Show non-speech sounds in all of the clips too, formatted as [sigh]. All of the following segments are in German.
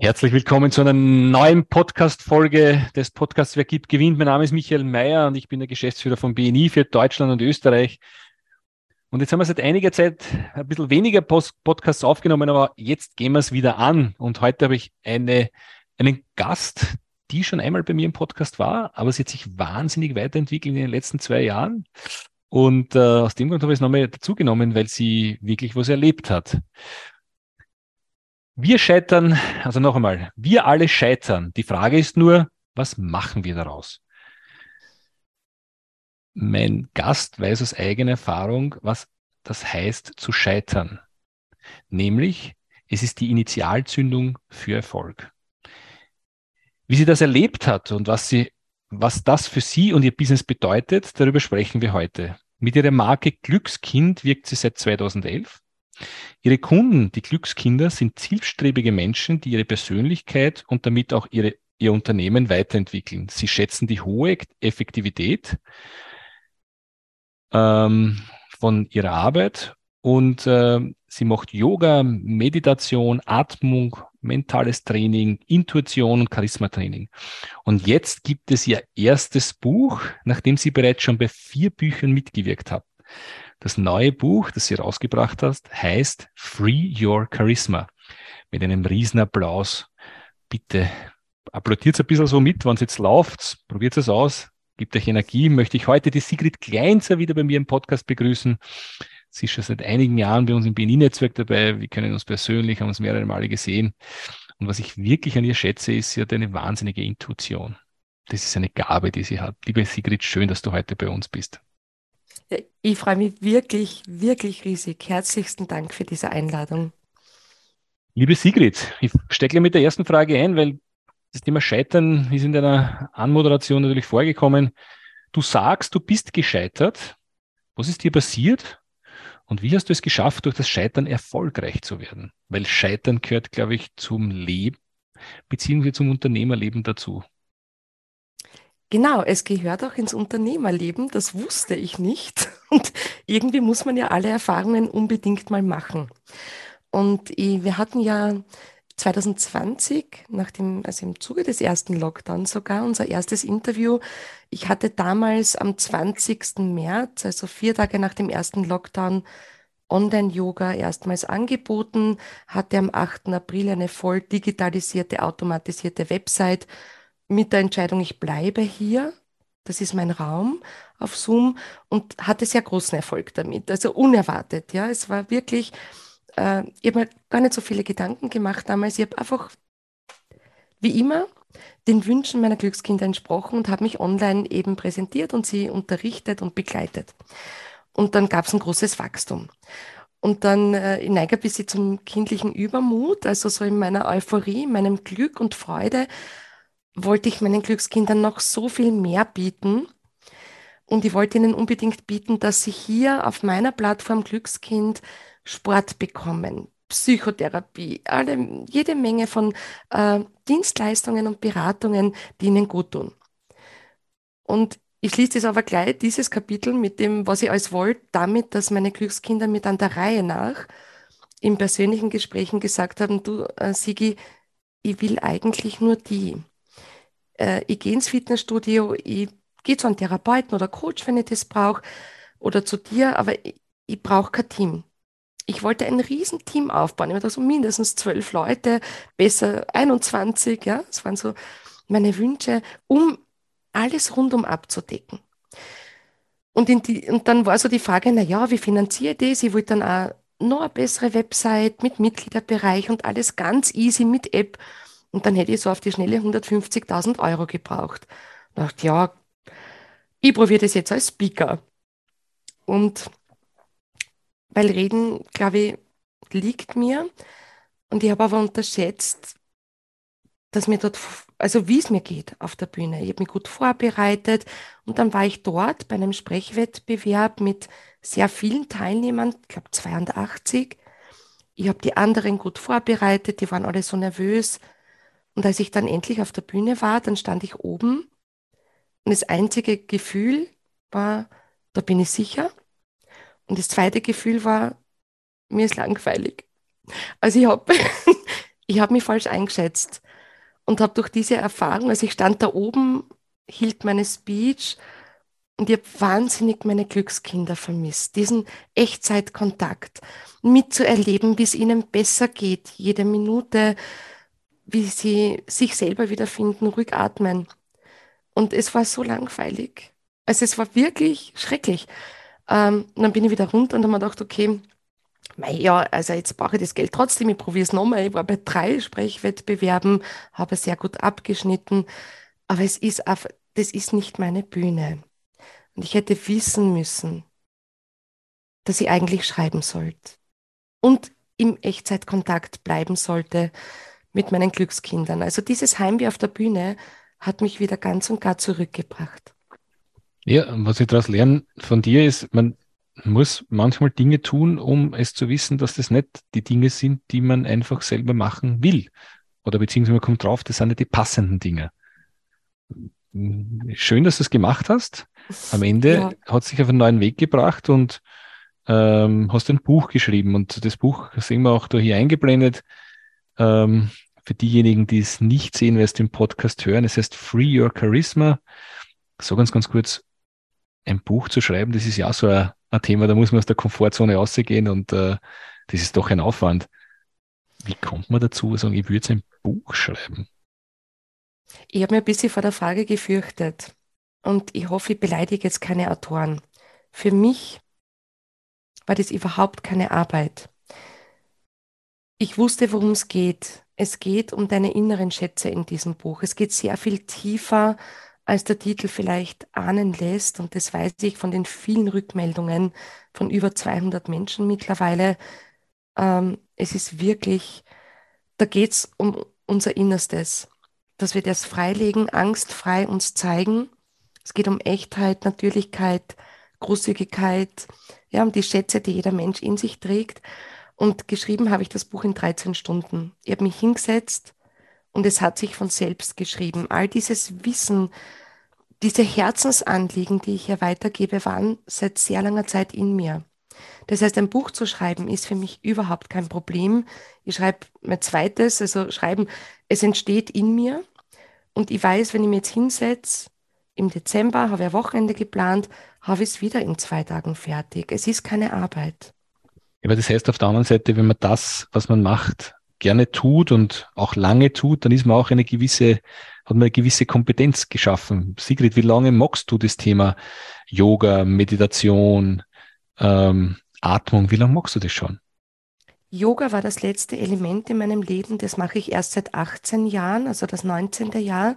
Herzlich willkommen zu einer neuen Podcast-Folge des Podcasts Wer gibt, gewinnt. Mein Name ist Michael Mayer und ich bin der Geschäftsführer von BNI für Deutschland und Österreich. Und jetzt haben wir seit einiger Zeit ein bisschen weniger Post Podcasts aufgenommen, aber jetzt gehen wir es wieder an. Und heute habe ich eine, einen Gast, die schon einmal bei mir im Podcast war, aber sie hat sich wahnsinnig weiterentwickelt in den letzten zwei Jahren. Und äh, aus dem Grund habe ich es nochmal dazugenommen, weil sie wirklich was erlebt hat. Wir scheitern, also noch einmal, wir alle scheitern. Die Frage ist nur, was machen wir daraus? Mein Gast weiß aus eigener Erfahrung, was das heißt zu scheitern. Nämlich, es ist die Initialzündung für Erfolg. Wie sie das erlebt hat und was sie, was das für sie und ihr Business bedeutet, darüber sprechen wir heute. Mit ihrer Marke Glückskind wirkt sie seit 2011 Ihre Kunden, die Glückskinder, sind zielstrebige Menschen, die ihre Persönlichkeit und damit auch ihre, ihr Unternehmen weiterentwickeln. Sie schätzen die hohe Effektivität ähm, von ihrer Arbeit und äh, sie macht Yoga, Meditation, Atmung, mentales Training, Intuition und Charismatraining. Und jetzt gibt es ihr erstes Buch, nachdem sie bereits schon bei vier Büchern mitgewirkt hat. Das neue Buch, das sie rausgebracht hast, heißt Free Your Charisma. Mit einem riesen Applaus. Bitte applaudiert ein bisschen so mit, wenn es jetzt läuft. Probiert es aus. Gibt euch Energie. Möchte ich heute die Sigrid Kleinzer wieder bei mir im Podcast begrüßen. Sie ist schon seit einigen Jahren bei uns im BNI-Netzwerk dabei. Wir kennen uns persönlich, haben uns mehrere Male gesehen. Und was ich wirklich an ihr schätze, ist, sie hat eine wahnsinnige Intuition. Das ist eine Gabe, die sie hat. Liebe Sigrid, schön, dass du heute bei uns bist. Ich freue mich wirklich, wirklich riesig. Herzlichsten Dank für diese Einladung. Liebe Sigrid, ich stecke mit der ersten Frage ein, weil das Thema Scheitern ist in deiner Anmoderation natürlich vorgekommen. Du sagst, du bist gescheitert. Was ist dir passiert? Und wie hast du es geschafft, durch das Scheitern erfolgreich zu werden? Weil Scheitern gehört, glaube ich, zum Leben beziehungsweise zum Unternehmerleben dazu. Genau, es gehört auch ins Unternehmerleben, das wusste ich nicht. [laughs] Und irgendwie muss man ja alle Erfahrungen unbedingt mal machen. Und wir hatten ja 2020, nach dem, also im Zuge des ersten Lockdowns sogar, unser erstes Interview. Ich hatte damals am 20. März, also vier Tage nach dem ersten Lockdown, Online-Yoga erstmals angeboten, hatte am 8. April eine voll digitalisierte, automatisierte Website mit der Entscheidung, ich bleibe hier, das ist mein Raum auf Zoom und hatte sehr großen Erfolg damit. Also unerwartet, ja. Es war wirklich, äh, ich habe mir gar nicht so viele Gedanken gemacht damals. Ich habe einfach, wie immer, den Wünschen meiner Glückskinder entsprochen und habe mich online eben präsentiert und sie unterrichtet und begleitet. Und dann gab es ein großes Wachstum. Und dann äh, ich neige ein bisschen zum kindlichen Übermut, also so in meiner Euphorie, meinem Glück und Freude wollte ich meinen Glückskindern noch so viel mehr bieten. Und ich wollte ihnen unbedingt bieten, dass sie hier auf meiner Plattform Glückskind Sport bekommen, Psychotherapie, alle, jede Menge von äh, Dienstleistungen und Beratungen, die ihnen gut tun. Und ich schließe das aber gleich, dieses Kapitel mit dem, was ich alles wollte, damit, dass meine Glückskinder mit an der Reihe nach in persönlichen Gesprächen gesagt haben, du, äh, Sigi, ich will eigentlich nur die äh, ich gehe ins Fitnessstudio, ich gehe zu einem Therapeuten oder Coach, wenn ich das brauche, oder zu dir, aber ich, ich brauche kein Team. Ich wollte ein Riesenteam aufbauen. Ich hatte so mindestens zwölf Leute, besser 21, ja, das waren so meine Wünsche, um alles rundum abzudecken. Und, die, und dann war so die Frage, na ja, wie finanziere ich das? Ich wollte dann auch noch eine bessere Website mit Mitgliederbereich und alles ganz easy mit App. Und dann hätte ich so auf die schnelle 150.000 Euro gebraucht. Da dachte, ja, ich probiere das jetzt als Speaker. Und weil Reden, glaube ich, liegt mir. Und ich habe aber unterschätzt, dass mir dort also wie es mir geht auf der Bühne. Ich habe mich gut vorbereitet und dann war ich dort bei einem Sprechwettbewerb mit sehr vielen Teilnehmern, ich glaube 82. Ich habe die anderen gut vorbereitet, die waren alle so nervös. Und als ich dann endlich auf der Bühne war, dann stand ich oben und das einzige Gefühl war, da bin ich sicher. Und das zweite Gefühl war, mir ist langweilig. Also ich habe [laughs] ich hab mich falsch eingeschätzt und habe durch diese Erfahrung, also ich stand da oben, hielt meine Speech und ich habe wahnsinnig meine Glückskinder vermisst, diesen Echtzeitkontakt mitzuerleben, wie es ihnen besser geht, jede Minute, wie sie sich selber wiederfinden, ruhig atmen. Und es war so langweilig. Also es war wirklich schrecklich. Ähm, dann bin ich wieder runter und habe mir gedacht, okay, ja, also jetzt brauche ich das Geld trotzdem, ich probiere es nochmal. Ich war bei drei Sprechwettbewerben, habe sehr gut abgeschnitten, aber es ist einfach, das ist nicht meine Bühne. Und ich hätte wissen müssen, dass ich eigentlich schreiben sollte und im Echtzeitkontakt bleiben sollte mit meinen Glückskindern. Also dieses Heimweh auf der Bühne hat mich wieder ganz und gar zurückgebracht. Ja, was ich daraus lerne von dir ist, man muss manchmal Dinge tun, um es zu wissen, dass das nicht die Dinge sind, die man einfach selber machen will. Oder beziehungsweise man kommt drauf, das sind nicht die passenden Dinge. Schön, dass du es gemacht hast. Am Ende ja. hat sich auf einen neuen Weg gebracht und ähm, hast ein Buch geschrieben. Und das Buch sehen wir auch da hier eingeblendet. Ähm, für diejenigen, die es nicht sehen, wer es den Podcast hören, es heißt Free Your Charisma. So ganz, ganz kurz, ein Buch zu schreiben, das ist ja so ein, ein Thema, da muss man aus der Komfortzone rausgehen und äh, das ist doch ein Aufwand. Wie kommt man dazu, sagen, ich würde jetzt ein Buch schreiben? Ich habe mir ein bisschen vor der Frage gefürchtet und ich hoffe, ich beleidige jetzt keine Autoren. Für mich war das überhaupt keine Arbeit. Ich wusste, worum es geht. Es geht um deine inneren Schätze in diesem Buch. Es geht sehr viel tiefer, als der Titel vielleicht ahnen lässt. Und das weiß ich von den vielen Rückmeldungen von über 200 Menschen mittlerweile. Ähm, es ist wirklich, da geht es um unser Innerstes, dass wir das freilegen, angstfrei uns zeigen. Es geht um Echtheit, Natürlichkeit, Großzügigkeit, ja, um die Schätze, die jeder Mensch in sich trägt. Und geschrieben habe ich das Buch in 13 Stunden. Ich habe mich hingesetzt und es hat sich von selbst geschrieben. All dieses Wissen, diese Herzensanliegen, die ich hier weitergebe, waren seit sehr langer Zeit in mir. Das heißt, ein Buch zu schreiben ist für mich überhaupt kein Problem. Ich schreibe mein zweites, also schreiben, es entsteht in mir und ich weiß, wenn ich mir jetzt hinsetze, im Dezember habe ich ein Wochenende geplant, habe ich es wieder in zwei Tagen fertig. Es ist keine Arbeit. Aber das heißt auf der anderen Seite, wenn man das, was man macht, gerne tut und auch lange tut, dann ist man auch eine gewisse, hat man eine gewisse Kompetenz geschaffen. Sigrid, wie lange magst du das Thema Yoga, Meditation, ähm, Atmung? Wie lange magst du das schon? Yoga war das letzte Element in meinem Leben. Das mache ich erst seit 18 Jahren, also das 19. Jahr.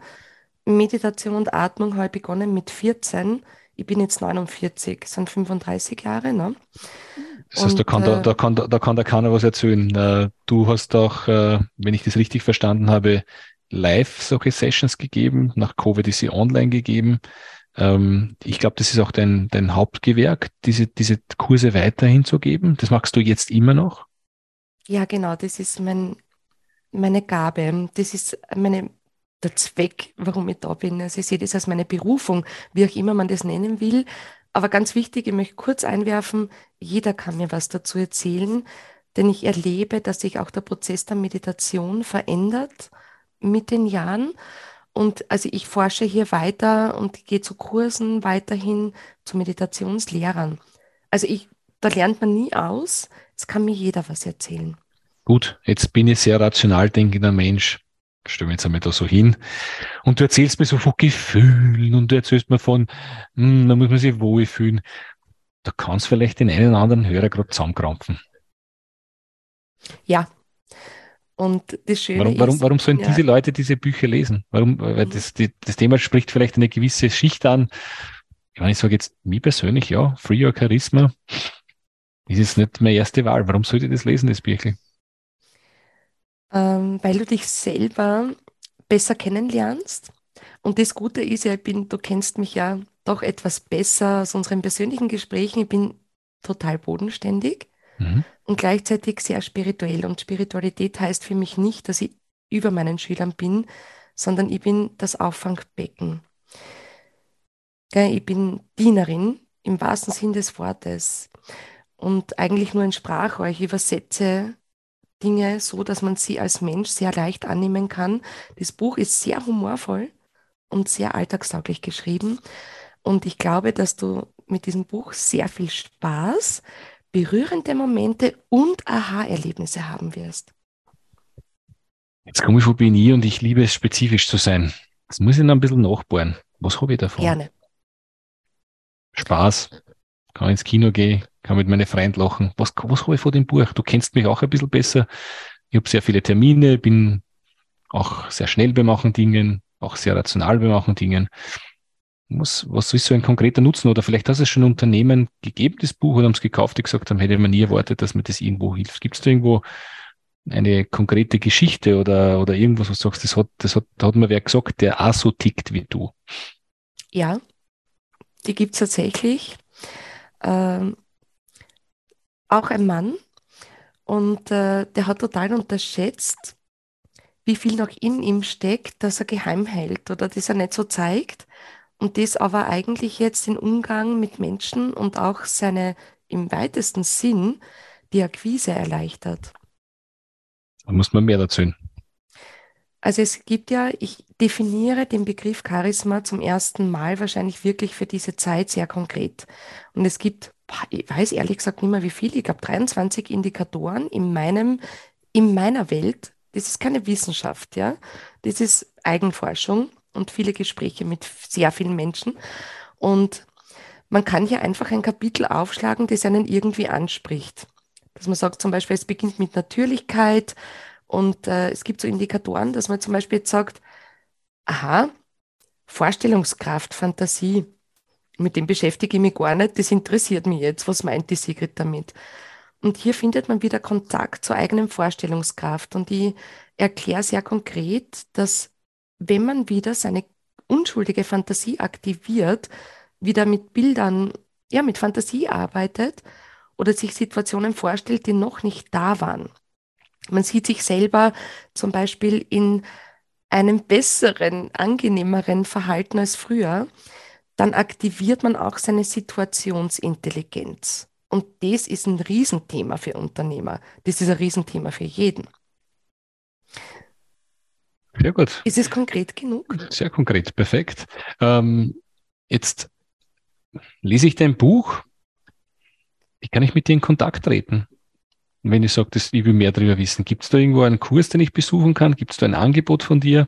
Meditation und Atmung habe ich begonnen mit 14. Ich bin jetzt 49, sind 35 Jahre. Ne? Das heißt, da kann, da, äh, da, kann, da kann da keiner was erzählen. Äh, du hast auch, äh, wenn ich das richtig verstanden habe, live solche Sessions gegeben. Nach Covid ist sie online gegeben. Ähm, ich glaube, das ist auch dein, dein Hauptgewerk, diese, diese Kurse weiterhin zu geben. Das machst du jetzt immer noch? Ja, genau. Das ist mein, meine Gabe. Das ist meine, der Zweck, warum ich da bin. Also ich sehe das als meine Berufung, wie auch immer man das nennen will. Aber ganz wichtig, ich möchte kurz einwerfen, jeder kann mir was dazu erzählen, denn ich erlebe, dass sich auch der Prozess der Meditation verändert mit den Jahren. Und also ich forsche hier weiter und gehe zu Kursen weiterhin zu Meditationslehrern. Also ich, da lernt man nie aus. Es kann mir jeder was erzählen. Gut, jetzt bin ich sehr rational denkender Mensch stellen wir jetzt einmal da so hin. Und du erzählst mir so von Gefühlen und du erzählst mir von, hm, da muss man sich wohlfühlen. Da kannst vielleicht den einen oder anderen Hörer gerade zusammenkrampfen. Ja. Und das Schöne warum, warum, warum sollen ja. diese Leute diese Bücher lesen? Warum? Weil das, die, das Thema spricht vielleicht eine gewisse Schicht an. Ich meine, ich sage jetzt, mir persönlich, ja, Free Your Charisma ist jetzt nicht meine erste Wahl. Warum sollte ich das lesen, das Büchlein? Ähm, weil du dich selber besser kennenlernst. Und das Gute ist ja, ich bin, du kennst mich ja doch etwas besser aus unseren persönlichen Gesprächen. Ich bin total bodenständig mhm. und gleichzeitig sehr spirituell. Und Spiritualität heißt für mich nicht, dass ich über meinen Schülern bin, sondern ich bin das Auffangbecken. Ich bin Dienerin im wahrsten Sinn des Wortes und eigentlich nur ein Sprachrohr. Ich übersetze Dinge so, dass man sie als Mensch sehr leicht annehmen kann. Das Buch ist sehr humorvoll und sehr alltagstauglich geschrieben. Und ich glaube, dass du mit diesem Buch sehr viel Spaß, berührende Momente und Aha-Erlebnisse haben wirst. Jetzt komme ich von BNI und ich liebe es, spezifisch zu sein. Das muss ich noch ein bisschen nachbohren. Was habe ich davon? Gerne. Spaß. Kann ins Kino gehen, kann mit meinen Freunden lachen. Was, was habe ich von dem Buch? Du kennst mich auch ein bisschen besser. Ich habe sehr viele Termine, bin auch sehr schnell beim Machen Dingen, auch sehr rational beim Machen Dingen. Was, was ist so ein konkreter Nutzen? Oder vielleicht hast du es schon Unternehmen gegeben, das Buch, oder haben es gekauft, die gesagt haben, hätte man nie erwartet, dass mir das irgendwo hilft. Gibt es da irgendwo eine konkrete Geschichte oder, oder irgendwas, was du sagst, das hat, das hat, da hat mir wer gesagt, der auch so tickt wie du? Ja, die gibt es tatsächlich. Ähm, auch ein Mann und äh, der hat total unterschätzt, wie viel noch in ihm steckt, dass er geheim hält oder das er nicht so zeigt. Und das aber eigentlich jetzt den Umgang mit Menschen und auch seine im weitesten Sinn die Akquise erleichtert. Da muss man mehr erzählen. Also es gibt ja, ich definiere den Begriff Charisma zum ersten Mal wahrscheinlich wirklich für diese Zeit sehr konkret. Und es gibt, ich weiß ehrlich gesagt nicht mehr wie viel, ich glaube 23 Indikatoren in meinem, in meiner Welt. Das ist keine Wissenschaft, ja. Das ist Eigenforschung und viele Gespräche mit sehr vielen Menschen. Und man kann hier einfach ein Kapitel aufschlagen, das einen irgendwie anspricht. Dass man sagt zum Beispiel, es beginnt mit Natürlichkeit, und äh, es gibt so Indikatoren, dass man zum Beispiel jetzt sagt, aha, Vorstellungskraft, Fantasie, mit dem beschäftige ich mich gar nicht, das interessiert mich jetzt, was meint die Sigrid damit? Und hier findet man wieder Kontakt zur eigenen Vorstellungskraft. Und ich erkläre sehr konkret, dass wenn man wieder seine unschuldige Fantasie aktiviert, wieder mit Bildern, ja, mit Fantasie arbeitet oder sich Situationen vorstellt, die noch nicht da waren, man sieht sich selber zum Beispiel in einem besseren, angenehmeren Verhalten als früher, dann aktiviert man auch seine Situationsintelligenz. Und das ist ein Riesenthema für Unternehmer. Das ist ein Riesenthema für jeden. Sehr gut. Ist es konkret genug? Sehr konkret, perfekt. Ähm, jetzt lese ich dein Buch. Wie kann ich mit dir in Kontakt treten? wenn ich sage, ich will mehr darüber wissen, gibt es da irgendwo einen Kurs, den ich besuchen kann? Gibt es da ein Angebot von dir?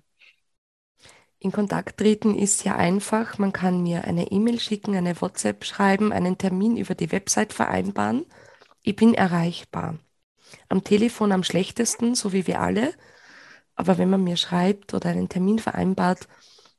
In Kontakt treten ist sehr einfach. Man kann mir eine E-Mail schicken, eine WhatsApp schreiben, einen Termin über die Website vereinbaren. Ich bin erreichbar. Am Telefon am schlechtesten, so wie wir alle. Aber wenn man mir schreibt oder einen Termin vereinbart,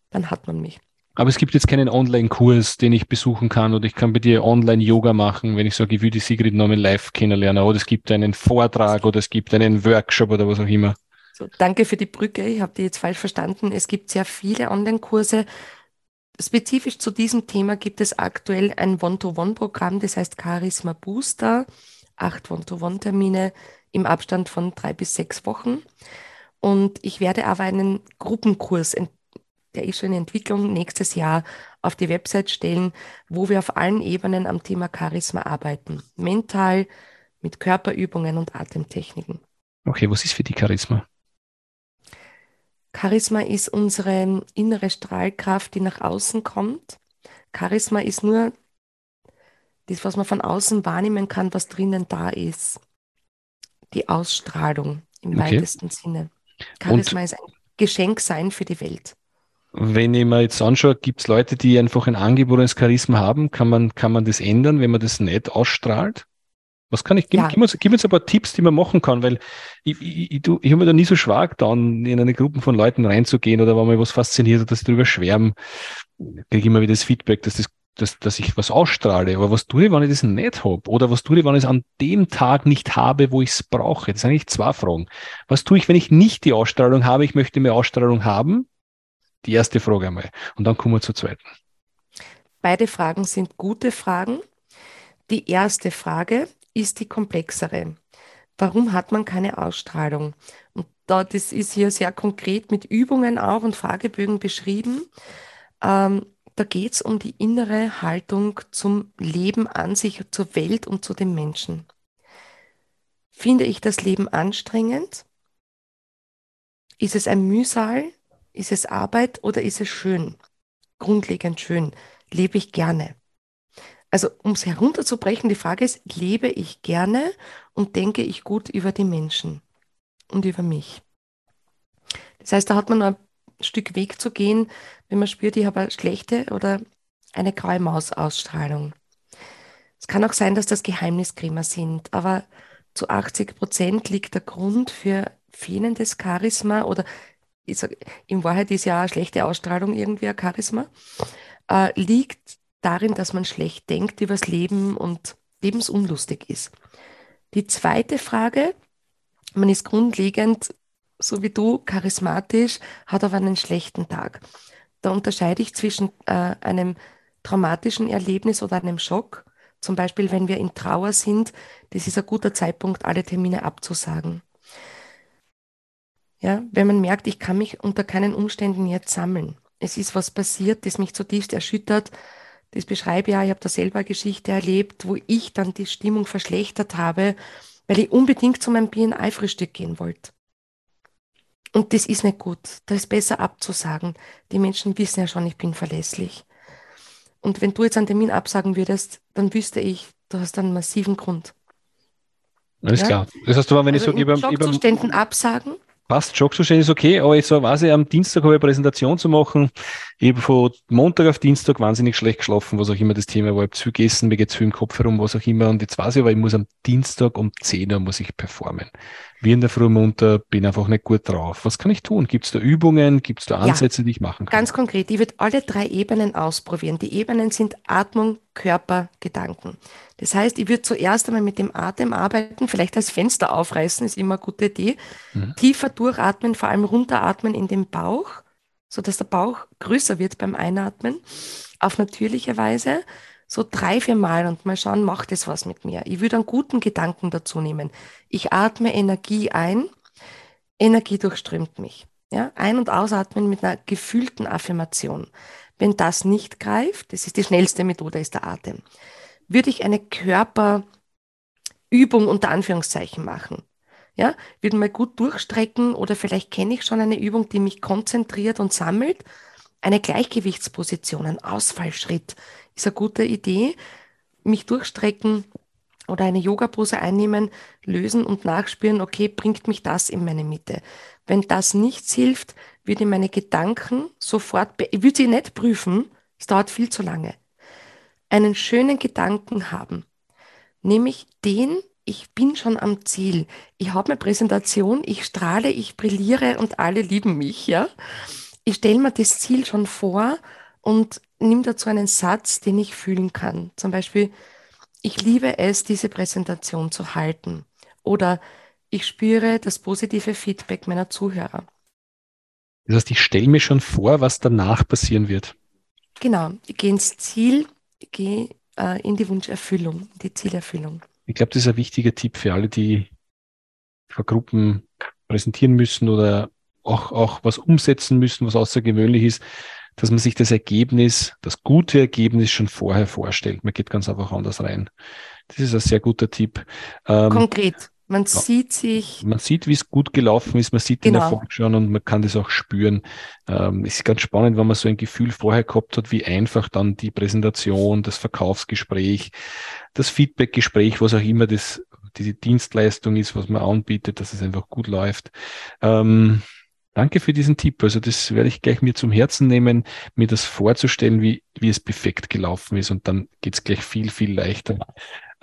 dann hat man mich. Aber es gibt jetzt keinen Online-Kurs, den ich besuchen kann oder ich kann bei dir Online-Yoga machen, wenn ich sage, ich will die Sigrid nochmal live kennenlernen oder es gibt einen Vortrag oder es gibt einen Workshop oder was auch immer. So, danke für die Brücke. Ich habe die jetzt falsch verstanden. Es gibt sehr viele Online-Kurse. Spezifisch zu diesem Thema gibt es aktuell ein One-to-One-Programm, das heißt Charisma Booster. Acht One-to-One-Termine im Abstand von drei bis sechs Wochen. Und ich werde aber einen Gruppenkurs der ist schon in Entwicklung, nächstes Jahr auf die Website stellen, wo wir auf allen Ebenen am Thema Charisma arbeiten. Mental, mit Körperübungen und Atemtechniken. Okay, was ist für die Charisma? Charisma ist unsere innere Strahlkraft, die nach außen kommt. Charisma ist nur das, was man von außen wahrnehmen kann, was drinnen da ist. Die Ausstrahlung im okay. weitesten Sinne. Charisma und ist ein Geschenk sein für die Welt wenn ich mir jetzt anschaue, gibt es Leute, die einfach ein angeborenes Charisma haben, kann man, kann man das ändern, wenn man das nicht ausstrahlt? Was kann ich, gib, ja. gib, uns, gib uns ein paar Tipps, die man machen kann, weil ich, ich, ich, ich habe mir da nie so schwer getan, in eine Gruppe von Leuten reinzugehen oder wenn mir was fasziniert, dass sie darüber schwärmen, kriege ich immer wieder das Feedback, dass das dass, dass ich was ausstrahle. Aber was tue ich, wenn ich das nicht habe? Oder was tue ich, wenn ich es an dem Tag nicht habe, wo ich es brauche? Das sind eigentlich zwei Fragen. Was tue ich, wenn ich nicht die Ausstrahlung habe? Ich möchte mehr Ausstrahlung haben. Die erste Frage einmal. Und dann kommen wir zur zweiten. Beide Fragen sind gute Fragen. Die erste Frage ist die komplexere. Warum hat man keine Ausstrahlung? Und da, das ist hier sehr konkret mit Übungen auch und Fragebögen beschrieben. Ähm, da geht es um die innere Haltung zum Leben an sich, zur Welt und zu den Menschen. Finde ich das Leben anstrengend? Ist es ein Mühsal? Ist es Arbeit oder ist es schön? Grundlegend schön. Lebe ich gerne? Also um es herunterzubrechen, die Frage ist, lebe ich gerne und denke ich gut über die Menschen und über mich? Das heißt, da hat man noch ein Stück Weg zu gehen, wenn man spürt, ich habe eine schlechte oder eine graue Maus-Ausstrahlung. Es kann auch sein, dass das Geheimniskrämer sind, aber zu 80 Prozent liegt der Grund für fehlendes Charisma oder ich sag, in Wahrheit ist ja eine schlechte Ausstrahlung irgendwie ein Charisma, äh, liegt darin, dass man schlecht denkt übers Leben und lebensunlustig ist. Die zweite Frage, man ist grundlegend, so wie du, charismatisch, hat aber einen schlechten Tag. Da unterscheide ich zwischen äh, einem traumatischen Erlebnis oder einem Schock. Zum Beispiel, wenn wir in Trauer sind, das ist ein guter Zeitpunkt, alle Termine abzusagen. Ja, wenn man merkt, ich kann mich unter keinen Umständen jetzt sammeln. Es ist was passiert, das mich zutiefst erschüttert, das beschreibe ich ja, ich habe da selber eine Geschichte erlebt, wo ich dann die Stimmung verschlechtert habe, weil ich unbedingt zu meinem BNI-Frühstück gehen wollte. Und das ist nicht gut. Da ist besser abzusagen. Die Menschen wissen ja schon, ich bin verlässlich. Und wenn du jetzt einen Termin absagen würdest, dann wüsste ich, du hast einen massiven Grund. Alles ja? klar. Das heißt, wenn also ich so über, über absagen, passt, Jogzustand ist okay, aber ich so weiß ich, am Dienstag habe ich eine Präsentation zu machen. Ich habe von Montag auf Dienstag wahnsinnig schlecht geschlafen, was auch immer das Thema war. Ich habe zu gegessen, mir geht zu im Kopf herum, was auch immer. Und jetzt weiß ich aber, ich muss am Dienstag um 10 Uhr muss ich performen. Wie in der Früh munter, bin einfach nicht gut drauf. Was kann ich tun? Gibt es da Übungen? Gibt es da Ansätze, ja, die ich machen kann? Ganz konkret, ich würde alle drei Ebenen ausprobieren. Die Ebenen sind Atmung, Körper, Gedanken. Das heißt, ich würde zuerst einmal mit dem Atem arbeiten, vielleicht das Fenster aufreißen, ist immer eine gute Idee. Mhm. Tiefer durchatmen, vor allem runteratmen in den Bauch, sodass der Bauch größer wird beim Einatmen, auf natürliche Weise. So drei, vier Mal und mal schauen, macht es was mit mir. Ich würde einen guten Gedanken dazu nehmen. Ich atme Energie ein, Energie durchströmt mich. Ja, ein- und ausatmen mit einer gefühlten Affirmation. Wenn das nicht greift, das ist die schnellste Methode, ist der Atem würde ich eine Körperübung unter Anführungszeichen machen. Ja, würde mal gut durchstrecken oder vielleicht kenne ich schon eine Übung, die mich konzentriert und sammelt. Eine Gleichgewichtsposition, ein Ausfallschritt ist eine gute Idee. Mich durchstrecken oder eine Yoga-Pose einnehmen, lösen und nachspüren, okay, bringt mich das in meine Mitte. Wenn das nichts hilft, würde ich meine Gedanken sofort, ich würde sie nicht prüfen, es dauert viel zu lange einen schönen Gedanken haben, nämlich den, ich bin schon am Ziel. Ich habe eine Präsentation, ich strahle, ich brilliere und alle lieben mich, ja. Ich stelle mir das Ziel schon vor und nehme dazu einen Satz, den ich fühlen kann. Zum Beispiel, ich liebe es, diese Präsentation zu halten. Oder ich spüre das positive Feedback meiner Zuhörer. Das heißt, ich stelle mir schon vor, was danach passieren wird. Genau, ich gehe ins Ziel geh äh, in die Wunscherfüllung, die Zielerfüllung. Ich glaube, das ist ein wichtiger Tipp für alle, die vor Gruppen präsentieren müssen oder auch, auch was umsetzen müssen, was außergewöhnlich ist, dass man sich das Ergebnis, das gute Ergebnis schon vorher vorstellt. Man geht ganz einfach anders rein. Das ist ein sehr guter Tipp. Ähm, Konkret. Man ja. sieht sich. Man sieht, wie es gut gelaufen ist, man sieht genau. den Erfolg schon und man kann das auch spüren. Ähm, es ist ganz spannend, wenn man so ein Gefühl vorher gehabt hat, wie einfach dann die Präsentation, das Verkaufsgespräch, das Feedbackgespräch, was auch immer das, diese Dienstleistung ist, was man anbietet, dass es einfach gut läuft. Ähm, danke für diesen Tipp. Also das werde ich gleich mir zum Herzen nehmen, mir das vorzustellen, wie, wie es perfekt gelaufen ist und dann geht es gleich viel, viel leichter.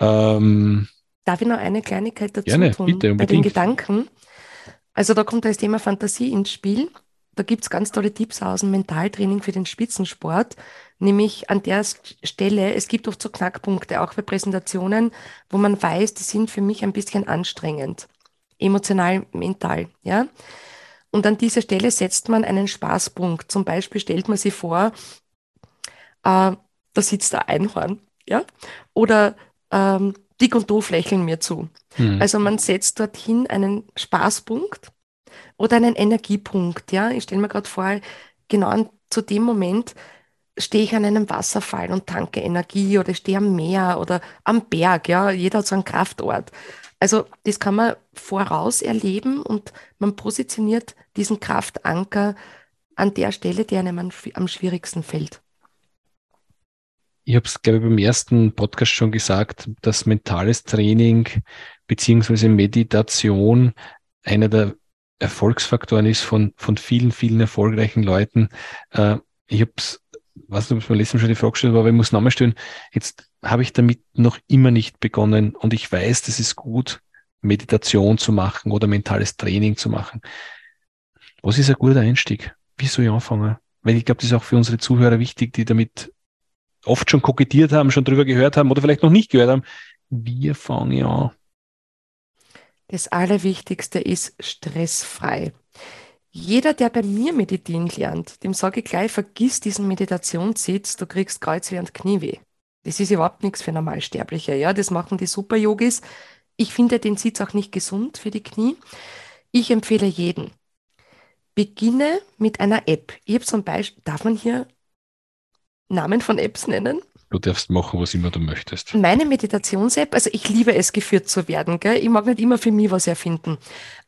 Ähm, Darf ich noch eine Kleinigkeit dazu Gerne, tun? bitte, unbedingt. Bei den Gedanken. Also da kommt das Thema Fantasie ins Spiel. da gibt es ganz tolle Tipps aus dem Mentaltraining für den Spitzensport, nämlich an der Stelle, es gibt oft so Knackpunkte, auch bei Präsentationen, wo man weiß, die sind für mich ein bisschen anstrengend, emotional, mental, ja. Und an dieser Stelle setzt man einen Spaßpunkt. Zum Beispiel stellt man sich vor, äh, da sitzt ein Einhorn, ja, oder ähm, dick und doof lächeln mir zu. Mhm. Also man setzt dorthin einen Spaßpunkt oder einen Energiepunkt. Ja, ich stelle mir gerade vor, genau an, zu dem Moment stehe ich an einem Wasserfall und tanke Energie oder stehe am Meer oder am Berg. Ja, jeder hat so einen Kraftort. Also das kann man voraus erleben und man positioniert diesen Kraftanker an der Stelle, die einem am schwierigsten fällt. Ich habe es, glaube ich, beim ersten Podcast schon gesagt, dass mentales Training beziehungsweise Meditation einer der Erfolgsfaktoren ist von, von vielen, vielen erfolgreichen Leuten. Äh, ich habe es, weiß nicht, ob es beim letzten schon die Frage gestellt aber ich muss nochmal stellen, jetzt habe ich damit noch immer nicht begonnen und ich weiß, das ist gut, Meditation zu machen oder mentales Training zu machen. Was ist ein guter Einstieg? Wie soll ich anfangen? Weil ich glaube, das ist auch für unsere Zuhörer wichtig, die damit oft schon kokettiert haben, schon drüber gehört haben oder vielleicht noch nicht gehört haben. Wie fange ich an? Das Allerwichtigste ist stressfrei. Jeder, der bei mir meditieren lernt, dem sage ich gleich, vergiss diesen Meditationssitz, du kriegst Kreuzweh und Knieweh. Das ist überhaupt nichts für Normalsterbliche. Ja, das machen die Super-Yogis. Ich finde den Sitz auch nicht gesund für die Knie. Ich empfehle jeden. Beginne mit einer App. Ich habe zum Beispiel, darf man hier Namen von Apps nennen? Du darfst machen, was immer du möchtest. Meine Meditations-App, also ich liebe es, geführt zu werden. Gell? Ich mag nicht immer für mich was erfinden.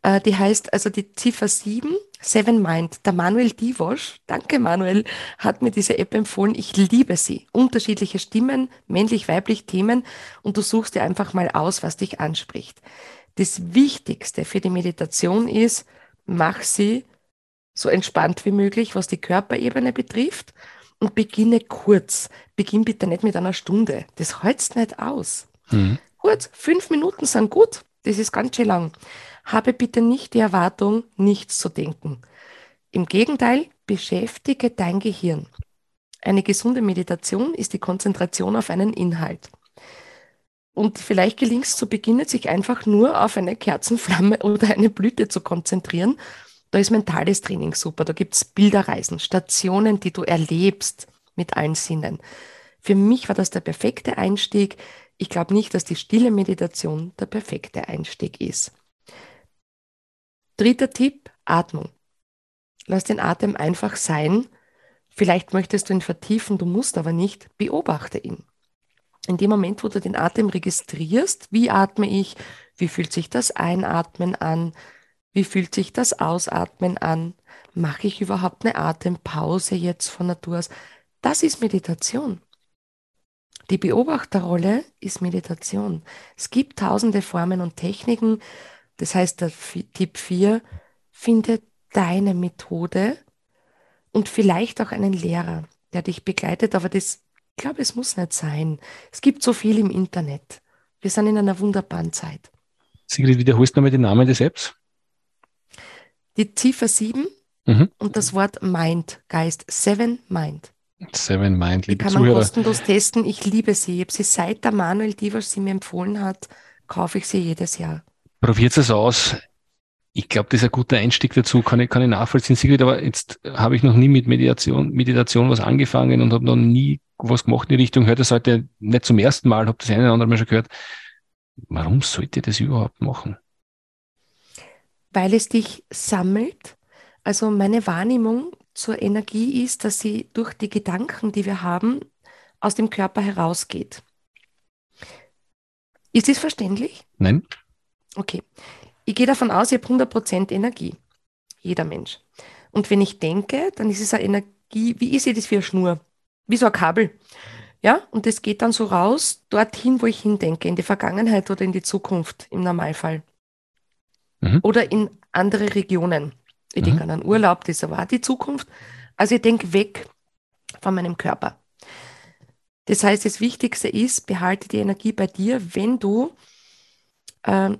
Äh, die heißt also die Ziffer 7, Seven Mind. Der Manuel Divosch, danke Manuel, hat mir diese App empfohlen. Ich liebe sie. Unterschiedliche Stimmen, männlich, weiblich Themen und du suchst dir einfach mal aus, was dich anspricht. Das Wichtigste für die Meditation ist, mach sie so entspannt wie möglich, was die Körperebene betrifft und beginne kurz. Beginn bitte nicht mit einer Stunde. Das hältst nicht aus. Mhm. Kurz, fünf Minuten sind gut. Das ist ganz schön lang. Habe bitte nicht die Erwartung, nichts zu denken. Im Gegenteil, beschäftige dein Gehirn. Eine gesunde Meditation ist die Konzentration auf einen Inhalt. Und vielleicht gelingt es zu Beginn, sich einfach nur auf eine Kerzenflamme [laughs] oder eine Blüte zu konzentrieren da ist mentales Training super. Da gibt es Bilderreisen, Stationen, die du erlebst mit allen Sinnen. Für mich war das der perfekte Einstieg. Ich glaube nicht, dass die stille Meditation der perfekte Einstieg ist. Dritter Tipp, Atmung. Lass den Atem einfach sein. Vielleicht möchtest du ihn vertiefen, du musst aber nicht. Beobachte ihn. In dem Moment, wo du den Atem registrierst, wie atme ich, wie fühlt sich das Einatmen an, wie fühlt sich das Ausatmen an? Mache ich überhaupt eine Atempause jetzt von Natur aus? Das ist Meditation. Die Beobachterrolle ist Meditation. Es gibt tausende Formen und Techniken. Das heißt, der Tipp 4, finde deine Methode und vielleicht auch einen Lehrer, der dich begleitet. Aber das, ich glaube, es muss nicht sein. Es gibt so viel im Internet. Wir sind in einer wunderbaren Zeit. Sigrid, wiederholst du nochmal den Namen des Apps? die Ziffer 7 mhm. und das Wort Mind, Geist, Seven Mind. Seven Mind, liebe die kann man Zuhörer. kostenlos testen. Ich liebe sie. Ich habe sie seit der Manuel Divas sie mir empfohlen hat, kaufe ich sie jedes Jahr. Probiert es aus. Ich glaube, das ist ein guter Einstieg dazu, kann ich, kann ich nachvollziehen. Sigrid, aber jetzt habe ich noch nie mit Meditation, Meditation was angefangen und habe noch nie was gemacht in die Richtung. Hört das heute nicht zum ersten Mal, habe das eine oder andere Mal schon gehört. Warum sollte ich das überhaupt machen? weil es dich sammelt. Also meine Wahrnehmung zur Energie ist, dass sie durch die Gedanken, die wir haben, aus dem Körper herausgeht. Ist das verständlich? Nein. Okay. Ich gehe davon aus, ich habe 100% Energie. Jeder Mensch. Und wenn ich denke, dann ist es eine Energie, wie ist das für eine Schnur? Wie so ein Kabel. Ja, und das geht dann so raus, dorthin, wo ich hindenke, in die Vergangenheit oder in die Zukunft im Normalfall mhm. oder in andere Regionen. Ich mhm. denke an einen Urlaub, das war die Zukunft. Also ich denke weg von meinem Körper. Das heißt, das Wichtigste ist, behalte die Energie bei dir, wenn du äh,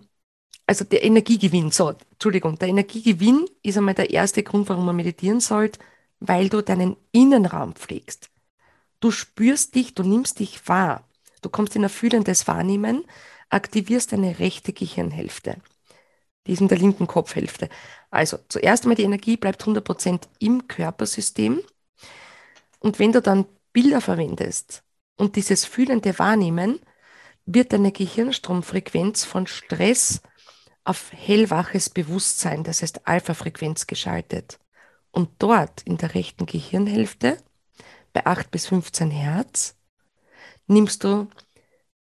also der Energiegewinn, so, Entschuldigung, der Energiegewinn ist einmal der erste Grund, warum man meditieren sollte, weil du deinen Innenraum pflegst. Du spürst dich, du nimmst dich wahr. Du kommst in ein fühlendes Wahrnehmen, aktivierst deine rechte Gehirnhälfte. Die ist in der linken Kopfhälfte. Also zuerst einmal die Energie bleibt 100% im Körpersystem. Und wenn du dann Bilder verwendest und dieses fühlende Wahrnehmen, wird deine Gehirnstromfrequenz von Stress auf hellwaches Bewusstsein, das heißt Alpha-Frequenz geschaltet. Und dort in der rechten Gehirnhälfte, bei 8 bis 15 Hertz, nimmst du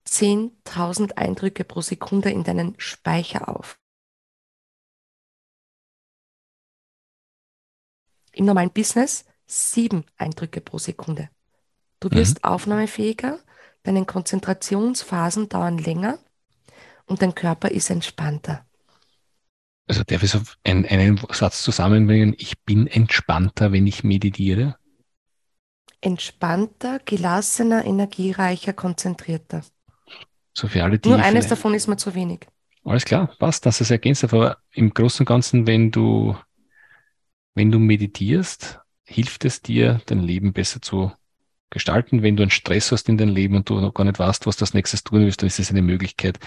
10.000 Eindrücke pro Sekunde in deinen Speicher auf. Im normalen Business sieben Eindrücke pro Sekunde. Du wirst mhm. aufnahmefähiger, deine Konzentrationsphasen dauern länger und dein Körper ist entspannter. Also darf ich so einen, einen Satz zusammenbringen? Ich bin entspannter, wenn ich meditiere? Entspannter, gelassener, energiereicher, konzentrierter. So für alle, die Nur eines davon ist mir zu wenig. Alles klar, passt, dass es ergänzt. Aber im Großen und Ganzen, wenn du, wenn du meditierst, hilft es dir, dein Leben besser zu gestalten. Wenn du einen Stress hast in deinem Leben und du noch gar nicht weißt, was das nächstes tun willst, dann ist es eine Möglichkeit,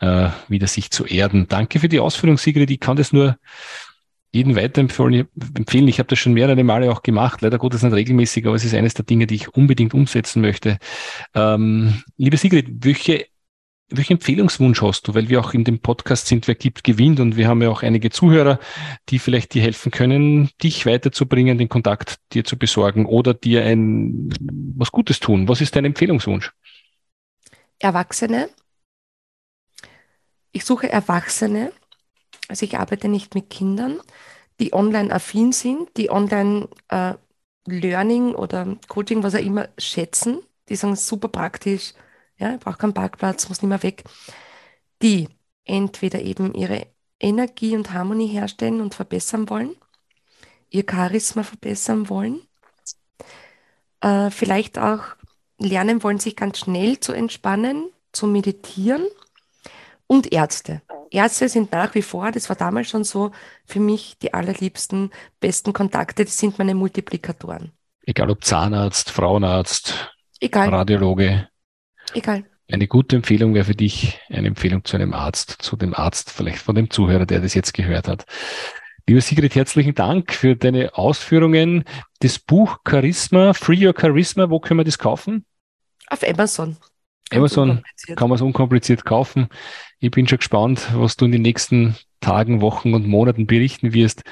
äh, wieder sich zu erden. Danke für die Ausführung, Sigrid. Ich kann das nur jedem weiterempfehlen. Ich habe das schon mehrere Male auch gemacht. Leider Gottes nicht regelmäßig, aber es ist eines der Dinge, die ich unbedingt umsetzen möchte. Ähm, liebe Sigrid, welche welchen Empfehlungswunsch hast du? Weil wir auch in dem Podcast sind, wer gibt, gewinnt und wir haben ja auch einige Zuhörer, die vielleicht dir helfen können, dich weiterzubringen, den Kontakt dir zu besorgen oder dir ein was Gutes tun. Was ist dein Empfehlungswunsch? Erwachsene. Ich suche Erwachsene. Also ich arbeite nicht mit Kindern, die online affin sind, die online äh, Learning oder Coaching, was auch immer, schätzen. Die sagen, super praktisch, ja, ich brauche keinen Parkplatz, muss nicht mehr weg, die entweder eben ihre Energie und Harmonie herstellen und verbessern wollen, ihr Charisma verbessern wollen, äh, vielleicht auch lernen wollen, sich ganz schnell zu entspannen, zu meditieren und Ärzte. Ärzte sind nach wie vor, das war damals schon so, für mich die allerliebsten, besten Kontakte, das sind meine Multiplikatoren. Egal ob Zahnarzt, Frauenarzt, Egal. Radiologe. Egal. Eine gute Empfehlung wäre für dich eine Empfehlung zu einem Arzt, zu dem Arzt, vielleicht von dem Zuhörer, der das jetzt gehört hat. Lieber Sigrid, herzlichen Dank für deine Ausführungen. Das Buch Charisma, Free Your Charisma, wo können wir das kaufen? Auf Amazon. Amazon kann man es unkompliziert kaufen. Ich bin schon gespannt, was du in den nächsten Tagen, Wochen und Monaten berichten wirst.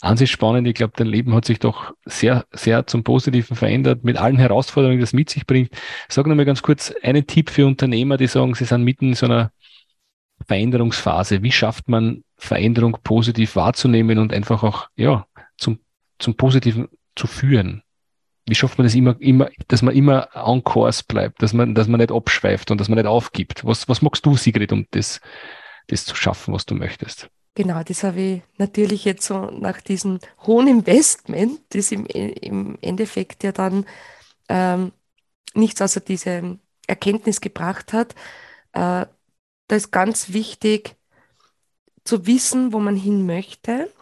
An sich spannend. Ich glaube, dein Leben hat sich doch sehr, sehr zum Positiven verändert, mit allen Herausforderungen, die das mit sich bringt. Sag nochmal ganz kurz einen Tipp für Unternehmer, die sagen, sie sind mitten in so einer Veränderungsphase. Wie schafft man Veränderung positiv wahrzunehmen und einfach auch, ja, zum, zum Positiven zu führen? Wie schafft man das immer, immer, dass man immer on course bleibt, dass man, dass man nicht abschweift und dass man nicht aufgibt? Was, was magst du, Sigrid, um das, das zu schaffen, was du möchtest? Genau, das habe ich natürlich jetzt so nach diesem hohen Investment, das im, im Endeffekt ja dann ähm, nichts außer diese Erkenntnis gebracht hat. Äh, da ist ganz wichtig zu wissen, wo man hin möchte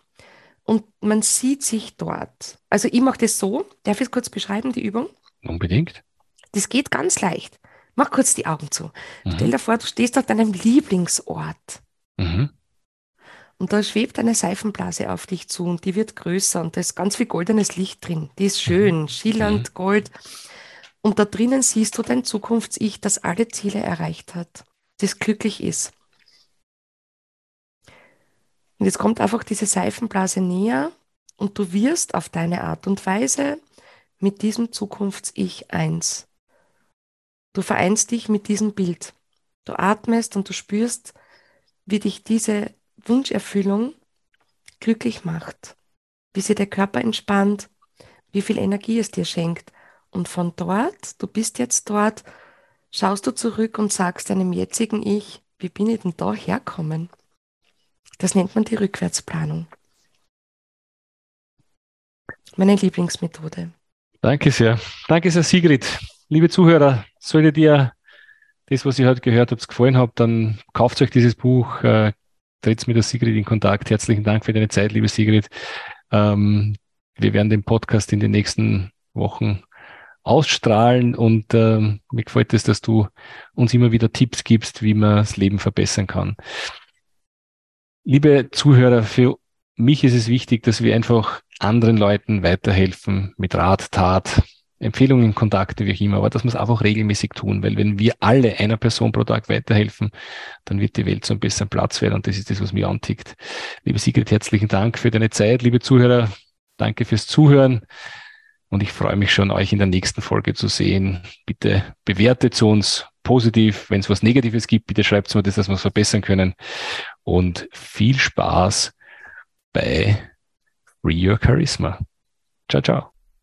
und man sieht sich dort. Also ich mache das so, darf ich es kurz beschreiben, die Übung? Unbedingt. Das geht ganz leicht. Mach kurz die Augen zu. Mhm. Stell dir vor, du stehst auf deinem Lieblingsort. Mhm. Und da schwebt eine Seifenblase auf dich zu und die wird größer und da ist ganz viel goldenes Licht drin. Die ist schön, mhm. schillernd, mhm. gold. Und da drinnen siehst du dein Zukunfts-Ich, das alle Ziele erreicht hat, das glücklich ist. Und jetzt kommt einfach diese Seifenblase näher und du wirst auf deine Art und Weise mit diesem Zukunfts-Ich eins. Du vereinst dich mit diesem Bild. Du atmest und du spürst, wie dich diese Wunscherfüllung glücklich macht, wie sich der Körper entspannt, wie viel Energie es dir schenkt. Und von dort, du bist jetzt dort, schaust du zurück und sagst deinem jetzigen Ich, wie bin ich denn da herkommen? Das nennt man die Rückwärtsplanung. Meine Lieblingsmethode. Danke sehr. Danke sehr, Sigrid. Liebe Zuhörer, sollte dir das, was ihr heute gehört habt, gefallen hat, dann kauft euch dieses Buch, äh, tritt mit der Sigrid in Kontakt. Herzlichen Dank für deine Zeit, liebe Sigrid. Ähm, wir werden den Podcast in den nächsten Wochen ausstrahlen und äh, mir gefällt es, dass du uns immer wieder Tipps gibst, wie man das Leben verbessern kann. Liebe Zuhörer, für mich ist es wichtig, dass wir einfach anderen Leuten weiterhelfen mit Rat, Tat, Empfehlungen, Kontakte, wie auch immer, aber dass wir es einfach regelmäßig tun, weil wenn wir alle einer Person pro Tag weiterhelfen, dann wird die Welt so ein bisschen Platz werden und das ist das, was mir antickt. Liebe Sigrid, herzlichen Dank für deine Zeit, liebe Zuhörer, danke fürs Zuhören und ich freue mich schon, euch in der nächsten Folge zu sehen. Bitte bewertet uns positiv. Wenn es was Negatives gibt, bitte schreibt es mir das, dass wir es verbessern können. Und viel Spaß bei Free Your Charisma. Ciao, ciao.